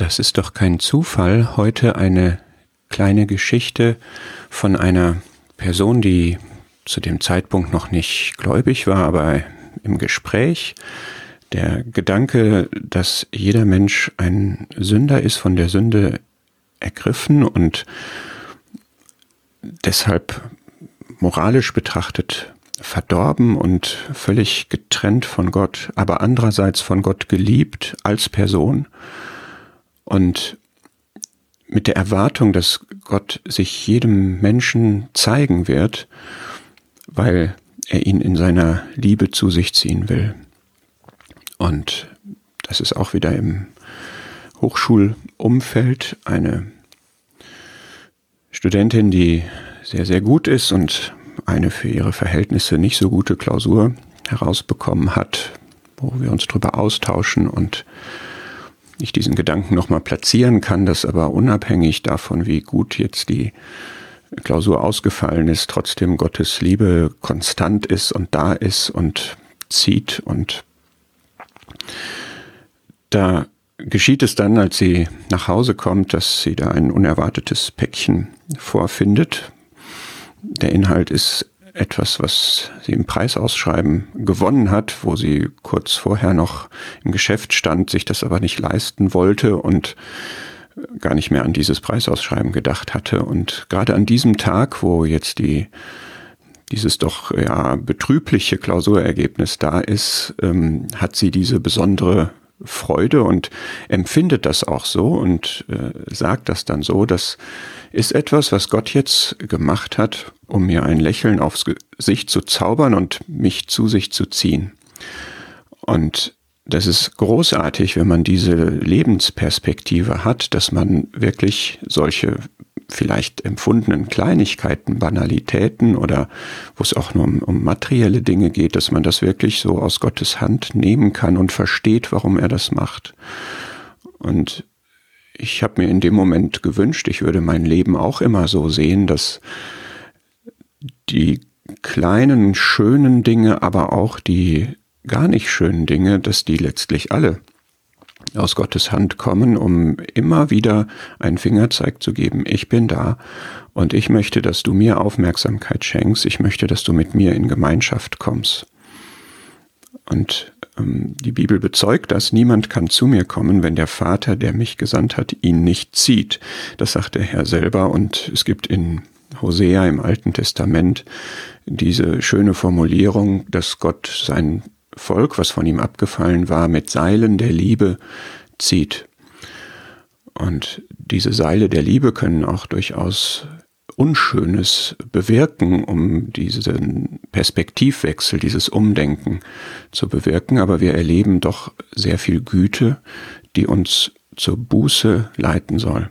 Das ist doch kein Zufall. Heute eine kleine Geschichte von einer Person, die zu dem Zeitpunkt noch nicht gläubig war, aber im Gespräch. Der Gedanke, dass jeder Mensch ein Sünder ist, von der Sünde ergriffen und deshalb moralisch betrachtet verdorben und völlig getrennt von Gott, aber andererseits von Gott geliebt als Person und mit der Erwartung, dass Gott sich jedem Menschen zeigen wird, weil er ihn in seiner Liebe zu sich ziehen will. Und das ist auch wieder im Hochschulumfeld eine Studentin, die sehr, sehr gut ist und eine für ihre Verhältnisse nicht so gute Klausur herausbekommen hat, wo wir uns darüber austauschen und ich diesen Gedanken nochmal platzieren kann, dass aber unabhängig davon, wie gut jetzt die Klausur ausgefallen ist, trotzdem Gottes Liebe konstant ist und da ist und zieht und da geschieht es dann, als sie nach Hause kommt, dass sie da ein unerwartetes Päckchen vorfindet. Der Inhalt ist etwas, was sie im Preisausschreiben gewonnen hat, wo sie kurz vorher noch im Geschäft stand, sich das aber nicht leisten wollte und gar nicht mehr an dieses Preisausschreiben gedacht hatte. Und gerade an diesem Tag, wo jetzt die dieses doch ja betrübliche Klausurergebnis da ist, ähm, hat sie diese besondere Freude und empfindet das auch so und äh, sagt das dann so, das ist etwas, was Gott jetzt gemacht hat, um mir ein Lächeln aufs Gesicht zu zaubern und mich zu sich zu ziehen. Und das ist großartig, wenn man diese Lebensperspektive hat, dass man wirklich solche vielleicht empfundenen Kleinigkeiten, Banalitäten oder wo es auch nur um, um, materielle Dinge geht, dass man das wirklich so aus Gottes Hand nehmen kann und versteht, warum er das macht. Und ich habe mir in dem Moment gewünscht, ich würde mein Leben auch immer so sehen, dass die kleinen, schönen Dinge, aber auch die gar nicht schönen Dinge, dass die letztlich alle aus Gottes Hand kommen, um immer wieder einen Fingerzeig zu geben, ich bin da und ich möchte, dass du mir Aufmerksamkeit schenkst, ich möchte, dass du mit mir in Gemeinschaft kommst. Und ähm, die Bibel bezeugt das, niemand kann zu mir kommen, wenn der Vater, der mich gesandt hat, ihn nicht zieht. Das sagt der Herr selber und es gibt in Hosea im Alten Testament diese schöne Formulierung, dass Gott sein Volk, was von ihm abgefallen war, mit Seilen der Liebe zieht. Und diese Seile der Liebe können auch durchaus Unschönes bewirken, um diesen Perspektivwechsel, dieses Umdenken zu bewirken. Aber wir erleben doch sehr viel Güte, die uns zur Buße leiten soll.